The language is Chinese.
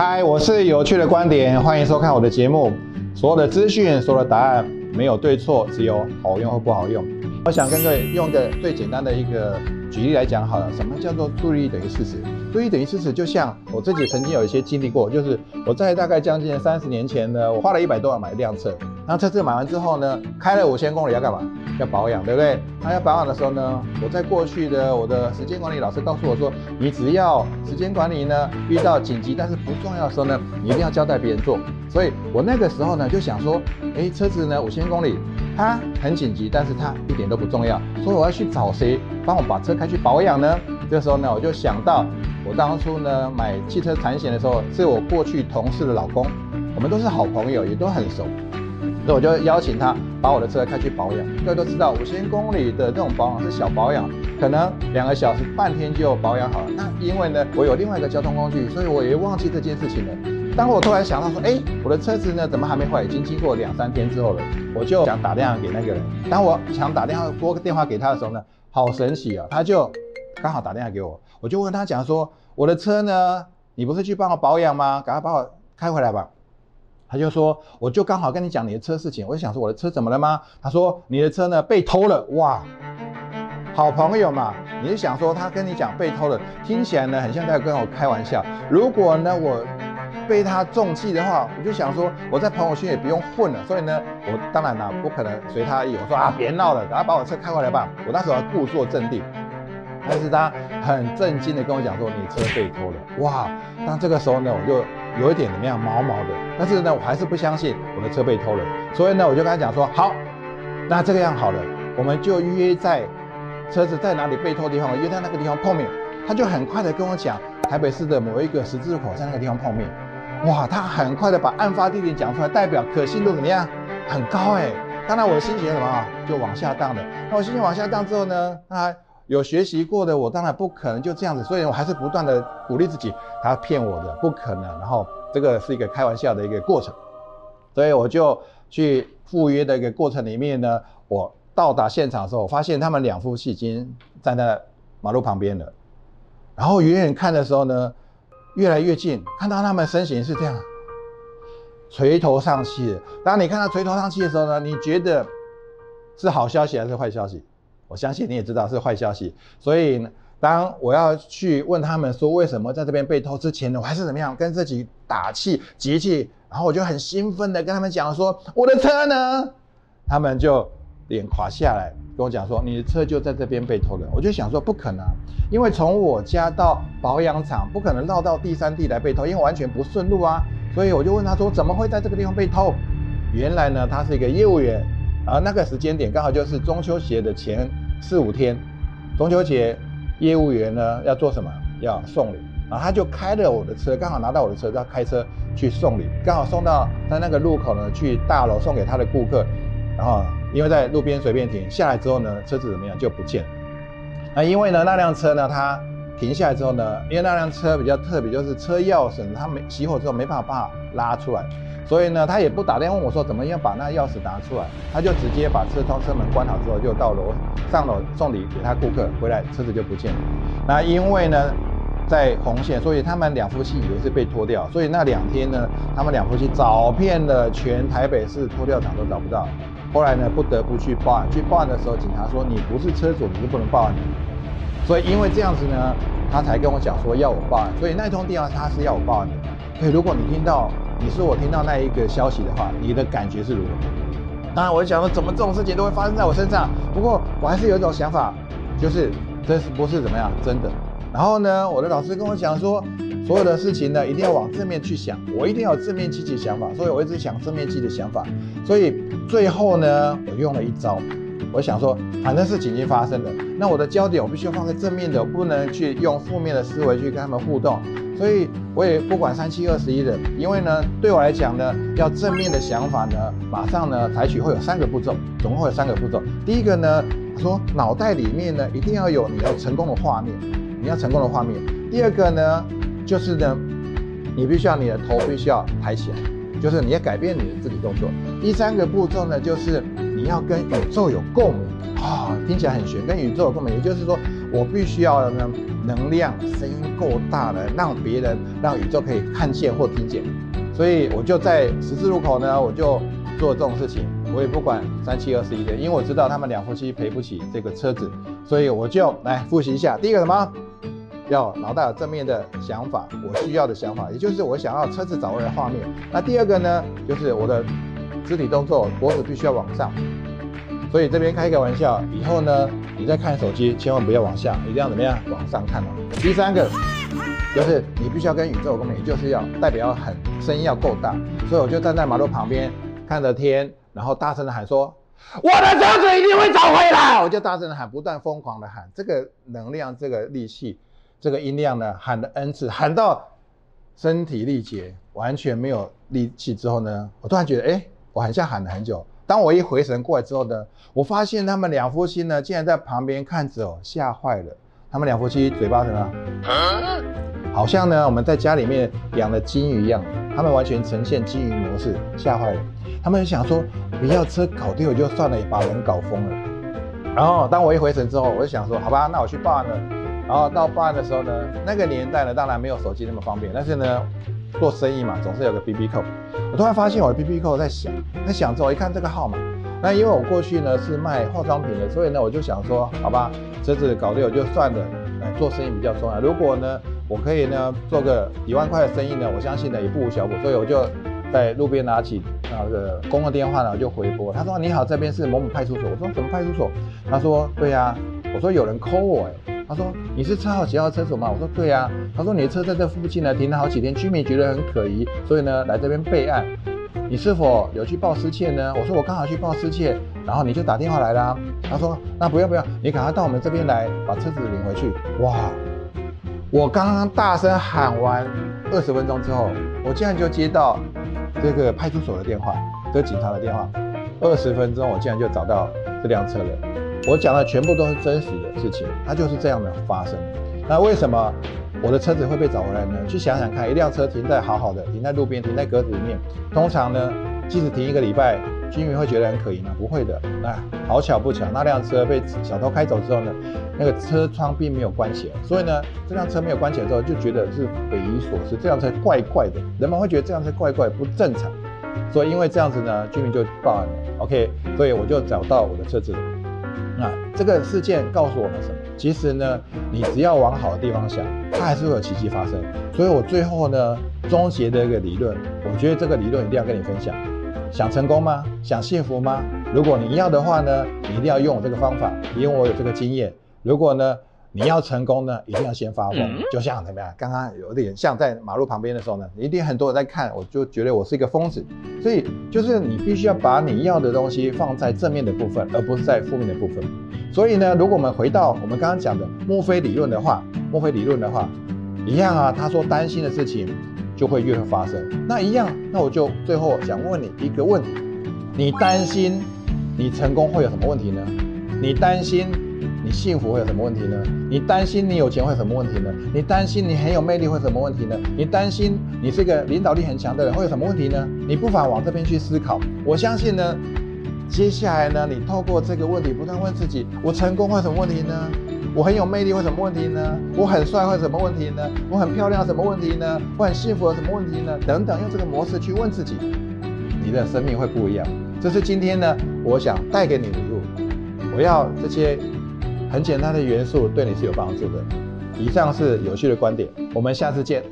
嗨，我是有趣的观点，欢迎收看我的节目。所有的资讯，所有的答案，没有对错，只有好用或不好用。我想跟各位用个最简单的一个举例来讲好了。什么叫做注意等于事实？注意等于事实，就像我自己曾经有一些经历过，就是我在大概将近三十年前呢，我花了一百多万买一辆车。那车子买完之后呢，开了五千公里要干嘛？要保养，对不对？那要保养的时候呢，我在过去的我的时间管理老师告诉我说，你只要时间管理呢，遇到紧急但是不重要的时候呢，你一定要交代别人做。所以我那个时候呢就想说，哎，车子呢五千公里，它很紧急，但是它一点都不重要，所以我要去找谁帮我把车开去保养呢？这时候呢，我就想到我当初呢买汽车产险的时候，是我过去同事的老公，我们都是好朋友，也都很熟。所以我就邀请他把我的车开去保养。各位都知道，五千公里的这种保养是小保养，可能两个小时、半天就保养好了。那因为呢，我有另外一个交通工具，所以我也忘记这件事情了。当我突然想到说，哎，我的车子呢怎么还没坏？已经经过两三天之后了，我就想打电话给那个人。当我想打电话拨个电话给他的时候呢，好神奇啊，他就刚好打电话给我。我就问他讲说，我的车呢，你不是去帮我保养吗？赶快把我开回来吧。他就说，我就刚好跟你讲你的车事情，我就想说我的车怎么了吗？他说你的车呢被偷了，哇，好朋友嘛，你就想说他跟你讲被偷了，听起来呢很像在跟我开玩笑。如果呢我被他中计的话，我就想说我在朋友圈也不用混了，所以呢我当然呢不可能随他意，我说啊别闹了，赶快把我车开回来吧。我那时候还故作镇定。但是他很震惊的跟我讲说，你车被偷了，哇！那这个时候呢，我就有一点怎么样毛毛的，但是呢，我还是不相信我的车被偷了，所以呢，我就跟他讲说，好，那这个样好了，我们就约在车子在哪里被偷的地方，约在那个地方碰面。他就很快的跟我讲，台北市的某一个十字路口在那个地方碰面，哇！他很快的把案发地点讲出来，代表可信度怎么样？很高哎。当然我的心情什么啊就往下荡了。那我心情往下荡之后呢，他。有学习过的我当然不可能就这样子，所以我还是不断的鼓励自己，他骗我的不可能。然后这个是一个开玩笑的一个过程，所以我就去赴约的一个过程里面呢，我到达现场的时候，我发现他们两夫妻已经站在马路旁边了。然后远远看的时候呢，越来越近，看到他们身形是这样，垂头丧气。当你看到垂头丧气的时候呢，你觉得是好消息还是坏消息？我相信你也知道是坏消息，所以当我要去问他们说为什么在这边被偷之前呢，我还是怎么样跟自己打气、集气，然后我就很兴奋的跟他们讲说我的车呢，他们就脸垮下来跟我讲说你的车就在这边被偷了。我就想说不可能，因为从我家到保养厂不可能绕到第三地来被偷，因为完全不顺路啊。所以我就问他说怎么会在这个地方被偷？原来呢，他是一个业务员。而那个时间点刚好就是中秋节的前四五天，中秋节业务员呢要做什么？要送礼，然后他就开了我的车，刚好拿到我的车，要开车去送礼，刚好送到在那个路口呢，去大楼送给他的顾客，然后因为在路边随便停下来之后呢，车子怎么样就不见了。那因为呢那辆车呢，它停下来之后呢，因为那辆车比较特别，就是车钥匙它没熄火之后没办法把它拉出来。所以呢，他也不打电话问我说怎么样把那钥匙拿出来，他就直接把车窗车门关好之后，就到楼上楼送礼给他顾客，回来车子就不见了。那因为呢，在红线，所以他们两夫妻以为是被拖掉，所以那两天呢，他们两夫妻找遍了全台北市拖吊厂都找不到。后来呢，不得不去报案。去报案的时候，警察说你不是车主，你是不能报案的。所以因为这样子呢，他才跟我讲说要我报案。所以那通电话他是要我报案的。所以如果你听到。你说我听到那一个消息的话，你的感觉是如何？当然，我就想说，怎么这种事情都会发生在我身上？不过，我还是有一种想法，就是这是不是怎么样真的？然后呢，我的老师跟我讲说，所有的事情呢，一定要往正面去想，我一定要有正面积极想法，所以我一直想正面积极想法。所以最后呢，我用了一招，我想说，反正事情已经发生了，那我的焦点我必须要放在正面的，我不能去用负面的思维去跟他们互动。所以我也不管三七二十一的，因为呢，对我来讲呢，要正面的想法呢，马上呢采取会有三个步骤，总共会有三个步骤。第一个呢，说脑袋里面呢一定要有你要成功的画面，你要成功的画面。第二个呢，就是呢，你必须要你的头必须要抬起来，就是你要改变你的肢体动作。第三个步骤呢，就是你要跟宇宙有共鸣啊，听起来很玄，跟宇宙有共鸣，也就是说。我必须要呢能量声音够大的，让别人让宇宙可以看见或听见。所以我就在十字路口呢，我就做这种事情，我也不管三七二十一的，因为我知道他们两夫妻赔不起这个车子，所以我就来复习一下。第一个什么？要脑袋有正面的想法，我需要的想法，也就是我想要车子找回来画面。那第二个呢，就是我的肢体动作，脖子必须要往上。所以这边开一个玩笑，以后呢，你在看手机，千万不要往下，一定要怎么样？往上看哦。第三个就是你必须要跟宇宙共鸣，就是要代表很声音要够大。所以我就站在马路旁边看着天，然后大声的喊说：“我的车子一定会找回来！”我就大声的喊，不断疯狂的喊，这个能量，这个力气。这个音量呢，喊了 n 次，喊到身体力竭，完全没有力气之后呢，我突然觉得，哎，我好像喊了很久。当我一回神过来之后呢，我发现他们两夫妻呢，竟然在旁边看着，吓坏了。他们两夫妻嘴巴什么？好像呢，我们在家里面养的金鱼一样，他们完全呈现金鱼模式，吓坏了。他们想说，不要车搞丢就算了，也把人搞疯了。然后当我一回神之后，我就想说，好吧，那我去报案了。然后到报案的时候呢，那个年代呢，当然没有手机那么方便，但是呢，做生意嘛，总是有个 B B 扣。我突然发现我的 B B 扣在响，在响之后，一看这个号码，那因为我过去呢是卖化妆品的，所以呢我就想说，好吧，车子搞丢就算了，来做生意比较重要。如果呢我可以呢做个几万块的生意呢，我相信呢也不无小补。所以我就在路边拿起那个公共电话呢，我就回拨。他说你好，这边是某某派出所。我说什么派出所？他说对呀。我说有人 call 我哎。他说：“你是车号几号车主吗？”我说：“对呀。”他说：“你的车在这附近呢，停了好几天，居民觉得很可疑，所以呢来这边备案。你是否有去报失窃呢？”我说：“我刚好去报失窃，然后你就打电话来啦。”他说：“那不要不要，你赶快到我们这边来，把车子领回去。”哇！我刚刚大声喊完二十分钟之后，我竟然就接到这个派出所的电话，这个警察的电话。二十分钟，我竟然就找到这辆车了。我讲的全部都是真实的事情，它就是这样的发生。那为什么我的车子会被找回来呢？去想想看，一辆车停在好好的，停在路边，停在格子里面，通常呢，即使停一个礼拜，居民会觉得很可疑吗？不会的。那好巧不巧，那辆车被小偷开走之后呢，那个车窗并没有关起来，所以呢，这辆车没有关起来之后，就觉得是匪夷所思，这辆车怪怪的，人们会觉得这辆车怪怪不正常，所以因为这样子呢，居民就报案了。OK，所以我就找到我的车子。那这个事件告诉我们什么？其实呢，你只要往好的地方想，它还是会有奇迹发生。所以我最后呢，终结的一个理论，我觉得这个理论一定要跟你分享。想成功吗？想幸福吗？如果你要的话呢，你一定要用我这个方法，因为我有这个经验。如果呢？你要成功呢，一定要先发疯，就像怎么样？刚刚有点像在马路旁边的时候呢，一定很多人在看，我就觉得我是一个疯子。所以就是你必须要把你要的东西放在正面的部分，而不是在负面的部分。所以呢，如果我们回到我们刚刚讲的墨菲理论的话，墨菲理论的话，一样啊。他说担心的事情就会越会发生。那一样，那我就最后想问你一个问题：你担心你成功会有什么问题呢？你担心？你幸福会有什么问题呢？你担心你有钱会有什么问题呢？你担心你很有魅力会有什么问题呢？你担心你是一个领导力很强的人会有什么问题呢？你不妨往这边去思考。我相信呢，接下来呢，你透过这个问题不断问自己：我成功会有什么问题呢？我很有魅力会什么问题呢？我很帅会什么问题呢？我很漂亮什么问题呢？我很幸福有什么问题呢？等等，用这个模式去问自己，你的生命会不一样。这是今天呢，我想带给你的礼物。我要这些。很简单的元素对你是有帮助的。以上是有趣的观点，我们下次见。